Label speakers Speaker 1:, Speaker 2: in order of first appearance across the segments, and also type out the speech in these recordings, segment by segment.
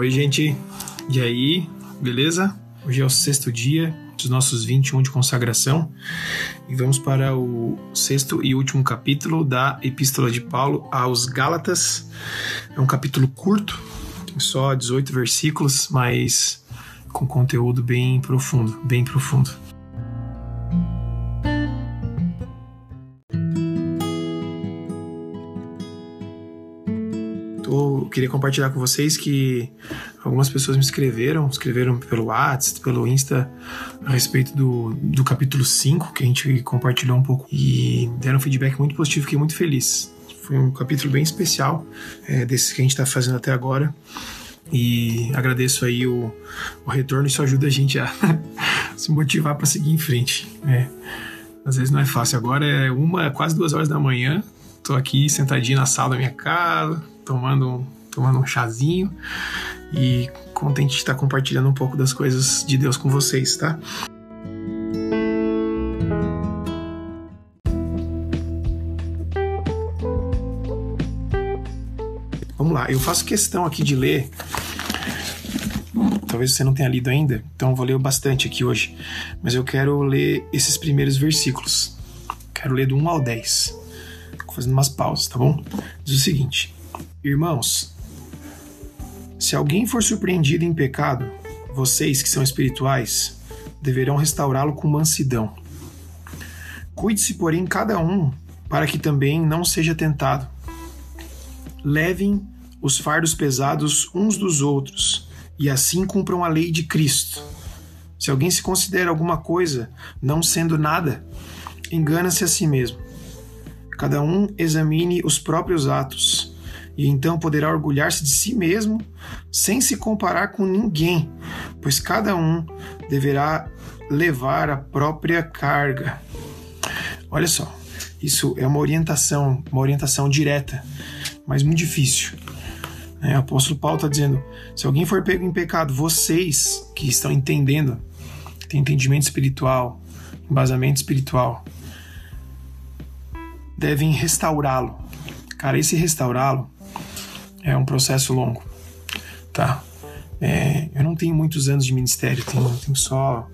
Speaker 1: Oi, gente. E aí, beleza? Hoje é o sexto dia dos nossos 21 de consagração e vamos para o sexto e último capítulo da Epístola de Paulo aos Gálatas. É um capítulo curto, tem só 18 versículos, mas com conteúdo bem profundo, bem profundo. Queria compartilhar com vocês que algumas pessoas me escreveram, escreveram pelo WhatsApp, pelo Insta, a respeito do, do capítulo 5, que a gente compartilhou um pouco, e deram um feedback muito positivo, fiquei muito feliz. Foi um capítulo bem especial, é, desses que a gente está fazendo até agora. E agradeço aí o, o retorno, isso ajuda a gente a se motivar para seguir em frente. É. Às vezes não é fácil. Agora é uma, quase duas horas da manhã. Tô aqui sentadinho na sala da minha casa, tomando, tomando um chazinho e contente de estar compartilhando um pouco das coisas de Deus com vocês, tá? Vamos lá, eu faço questão aqui de ler. Talvez você não tenha lido ainda, então vou ler bastante aqui hoje. Mas eu quero ler esses primeiros versículos. Quero ler do 1 ao 10. Fazendo umas pausas, tá bom? Diz o seguinte: Irmãos, se alguém for surpreendido em pecado, vocês que são espirituais deverão restaurá-lo com mansidão. Cuide-se, porém, cada um, para que também não seja tentado. Levem os fardos pesados uns dos outros, e assim cumpram a lei de Cristo. Se alguém se considera alguma coisa, não sendo nada, engana-se a si mesmo. Cada um examine os próprios atos e então poderá orgulhar-se de si mesmo sem se comparar com ninguém, pois cada um deverá levar a própria carga. Olha só, isso é uma orientação, uma orientação direta, mas muito difícil. É, o apóstolo Paulo está dizendo: se alguém for pego em pecado, vocês que estão entendendo, têm entendimento espiritual, embasamento espiritual, devem restaurá-lo. Cara, esse restaurá-lo é um processo longo, tá? É, eu não tenho muitos anos de ministério, tenho, tenho só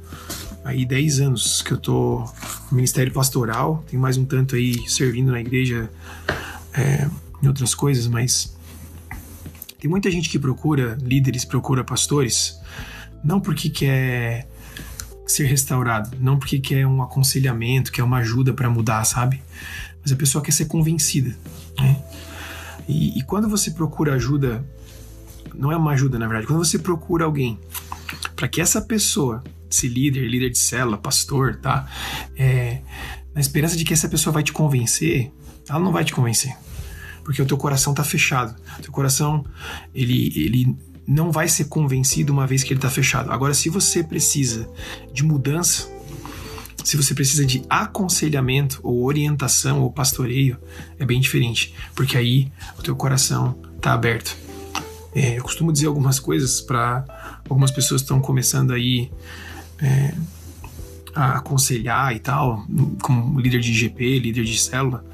Speaker 1: aí 10 anos que eu tô no ministério pastoral, tenho mais um tanto aí servindo na igreja é, em outras coisas, mas tem muita gente que procura líderes, procura pastores, não porque quer ser restaurado, não porque quer um aconselhamento, quer uma ajuda para mudar, sabe? Mas a pessoa quer ser convencida, né? E, e quando você procura ajuda, não é uma ajuda na verdade, quando você procura alguém para que essa pessoa, esse líder, líder de célula, pastor, tá? É, na esperança de que essa pessoa vai te convencer, ela não vai te convencer. Porque o teu coração tá fechado. O teu coração, ele, ele não vai ser convencido uma vez que ele tá fechado. Agora, se você precisa de mudança, se você precisa de aconselhamento ou orientação ou pastoreio, é bem diferente, porque aí o teu coração está aberto. É, eu costumo dizer algumas coisas para algumas pessoas que estão começando aí é, a aconselhar e tal, como líder de IGP, líder de célula,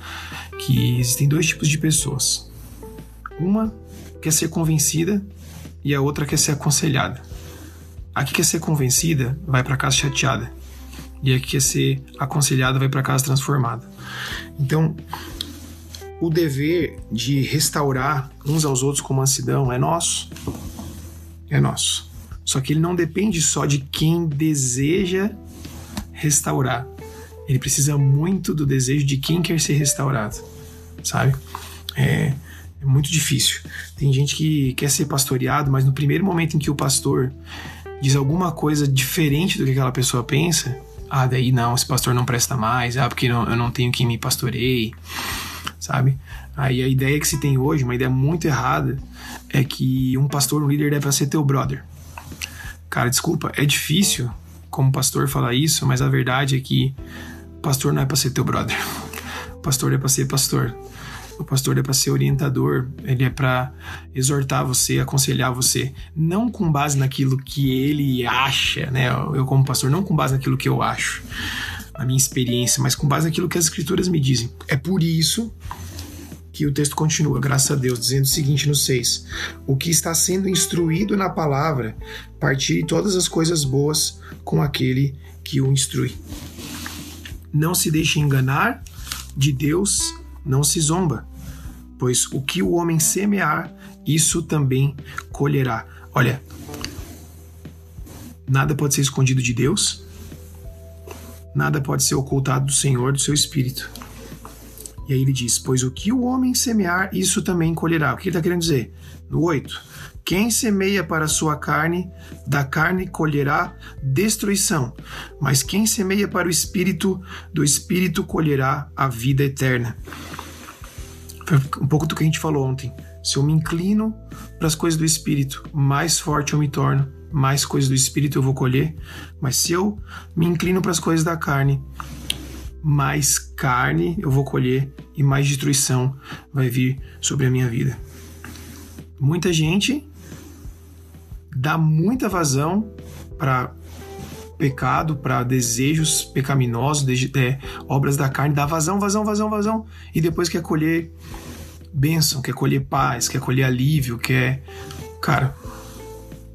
Speaker 1: que existem dois tipos de pessoas. Uma quer ser convencida e a outra quer ser aconselhada. A que quer ser convencida vai para casa chateada e a que quer ser aconselhada vai para casa transformada. Então, o dever de restaurar uns aos outros com mansidão é nosso. É nosso. Só que ele não depende só de quem deseja restaurar. Ele precisa muito do desejo de quem quer ser restaurado, sabe? É, é muito difícil. Tem gente que quer ser pastoreado, mas no primeiro momento em que o pastor diz alguma coisa diferente do que aquela pessoa pensa, ah, daí não, esse pastor não presta mais, ah, porque não, eu não tenho quem me pastoreie, sabe? Aí a ideia que se tem hoje, uma ideia muito errada, é que um pastor, um líder deve ser teu brother. Cara, desculpa, é difícil como pastor falar isso, mas a verdade é que pastor não é para ser teu brother. Pastor é para ser pastor. O pastor é para ser orientador, ele é para exortar você, aconselhar você, não com base naquilo que ele acha, né? Eu como pastor, não com base naquilo que eu acho, na minha experiência, mas com base naquilo que as escrituras me dizem. É por isso que o texto continua, graças a Deus, dizendo o seguinte no 6: O que está sendo instruído na palavra, partilhe todas as coisas boas com aquele que o instrui. Não se deixe enganar, de Deus não se zomba, pois o que o homem semear, isso também colherá. Olha, nada pode ser escondido de Deus, nada pode ser ocultado do Senhor, do seu Espírito. E aí ele diz: Pois o que o homem semear, isso também colherá. O que ele está querendo dizer? No 8. Quem semeia para a sua carne, da carne colherá destruição. Mas quem semeia para o espírito, do espírito colherá a vida eterna. Um pouco do que a gente falou ontem. Se eu me inclino para as coisas do espírito, mais forte eu me torno, mais coisas do espírito eu vou colher. Mas se eu me inclino para as coisas da carne, mais carne eu vou colher e mais destruição vai vir sobre a minha vida. Muita gente dá muita vazão para pecado, para desejos pecaminosos, de, é, obras da carne, dá vazão, vazão, vazão, vazão, e depois quer colher bênção, quer colher paz, quer colher alívio, quer. Cara,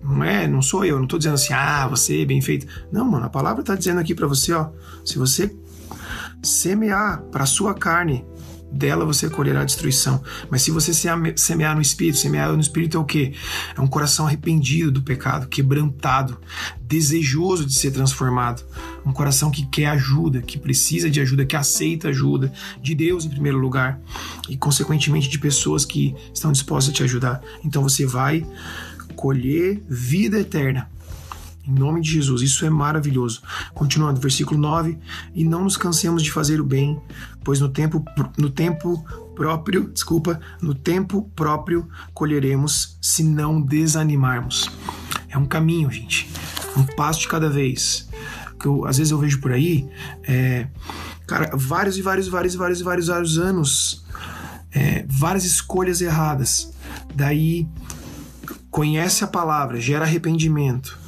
Speaker 1: não é, não sou eu, não tô dizendo assim, ah, você é bem feito. Não, mano, a palavra tá dizendo aqui para você, ó, se você semear para sua carne dela você colherá destruição. Mas se você semear no Espírito, semear no Espírito é o que? É um coração arrependido do pecado, quebrantado, desejoso de ser transformado. Um coração que quer ajuda, que precisa de ajuda, que aceita ajuda de Deus em primeiro lugar e, consequentemente, de pessoas que estão dispostas a te ajudar. Então você vai colher vida eterna em nome de Jesus, isso é maravilhoso. Continuando, versículo 9: E não nos cansemos de fazer o bem, pois no tempo, no tempo próprio, desculpa, no tempo próprio colheremos se não desanimarmos. É um caminho, gente. Um passo de cada vez. Que eu, às vezes eu vejo por aí, é, cara, vários e vários, vários, vários, vários, vários anos, é, várias escolhas erradas. Daí conhece a palavra, gera arrependimento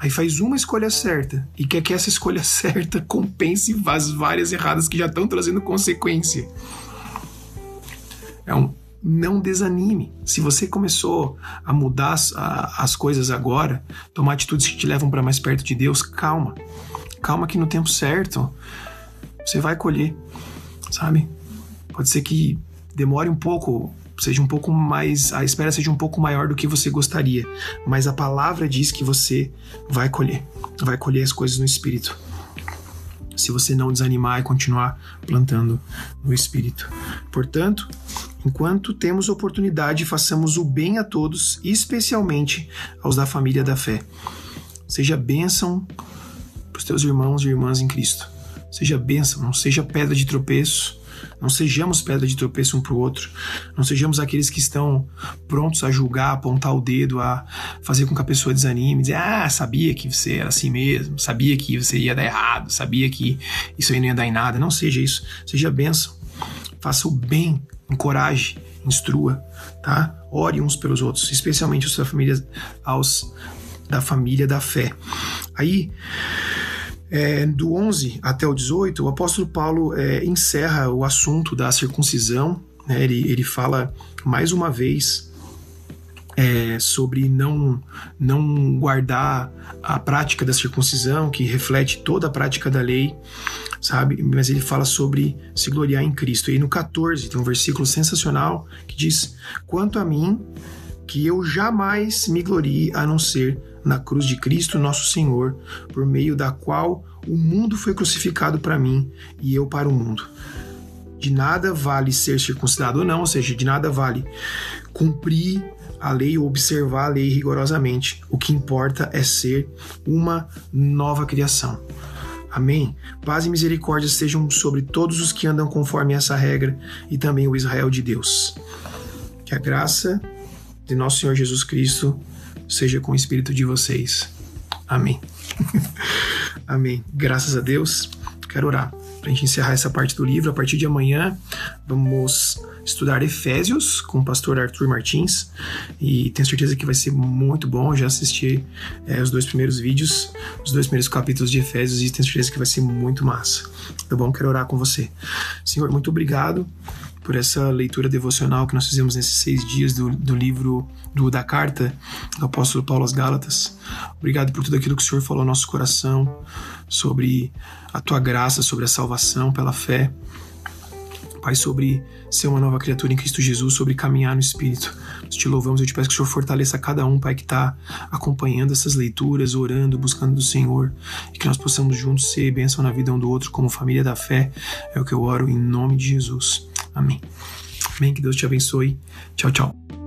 Speaker 1: Aí faz uma escolha certa e quer que essa escolha certa compense as várias erradas que já estão trazendo consequência. É um não desanime. Se você começou a mudar as, a, as coisas agora, tomar atitudes que te levam para mais perto de Deus, calma. Calma que no tempo certo você vai colher, sabe? Pode ser que demore um pouco seja um pouco mais, a espera seja um pouco maior do que você gostaria, mas a palavra diz que você vai colher, vai colher as coisas no espírito. Se você não desanimar e continuar plantando no espírito. Portanto, enquanto temos oportunidade, façamos o bem a todos, especialmente aos da família da fé. Seja bênção para os teus irmãos e irmãs em Cristo. Seja bênção, não seja pedra de tropeço, não sejamos pedra de tropeço um para o outro. Não sejamos aqueles que estão prontos a julgar, apontar o dedo, a fazer com que a pessoa desanime, dizer: Ah, sabia que você era assim mesmo, sabia que você ia dar errado, sabia que isso aí não ia dar em nada. Não seja isso. Seja bênção. Faça o bem, encoraje, instrua, tá? Ore uns pelos outros, especialmente os da família, aos da família da fé. Aí é, do 11 até o 18, o apóstolo Paulo é, encerra o assunto da circuncisão. Né? Ele, ele fala mais uma vez é, sobre não, não guardar a prática da circuncisão, que reflete toda a prática da lei, sabe? Mas ele fala sobre se gloriar em Cristo. E no 14 tem um versículo sensacional que diz: Quanto a mim, que eu jamais me glorie a não ser na cruz de Cristo, nosso Senhor, por meio da qual o mundo foi crucificado para mim e eu para o mundo. De nada vale ser circuncidado ou não, ou seja, de nada vale cumprir a lei ou observar a lei rigorosamente. O que importa é ser uma nova criação. Amém? Paz e misericórdia sejam sobre todos os que andam conforme essa regra e também o Israel de Deus. Que a graça de nosso Senhor Jesus Cristo seja com o espírito de vocês. Amém. Amém. Graças a Deus. Quero orar para a gente encerrar essa parte do livro. A partir de amanhã, vamos estudar Efésios com o pastor Arthur Martins e tenho certeza que vai ser muito bom. Já assisti é, os dois primeiros vídeos, os dois primeiros capítulos de Efésios e tenho certeza que vai ser muito massa. Tá bom? Quero orar com você. Senhor, muito obrigado por essa leitura devocional que nós fizemos nesses seis dias do, do livro do, da carta do apóstolo Paulo aos Gálatas. Obrigado por tudo aquilo que o Senhor falou ao nosso coração sobre a tua graça, sobre a salvação pela fé. Pai, sobre ser uma nova criatura em Cristo Jesus, sobre caminhar no Espírito. Nós te louvamos, eu te peço que o Senhor fortaleça cada um, Pai, que está acompanhando essas leituras, orando, buscando do Senhor, e que nós possamos juntos ser bênção na vida um do outro, como família da fé. É o que eu oro em nome de Jesus. Amém. Amém. Que Deus te abençoe. Tchau, tchau.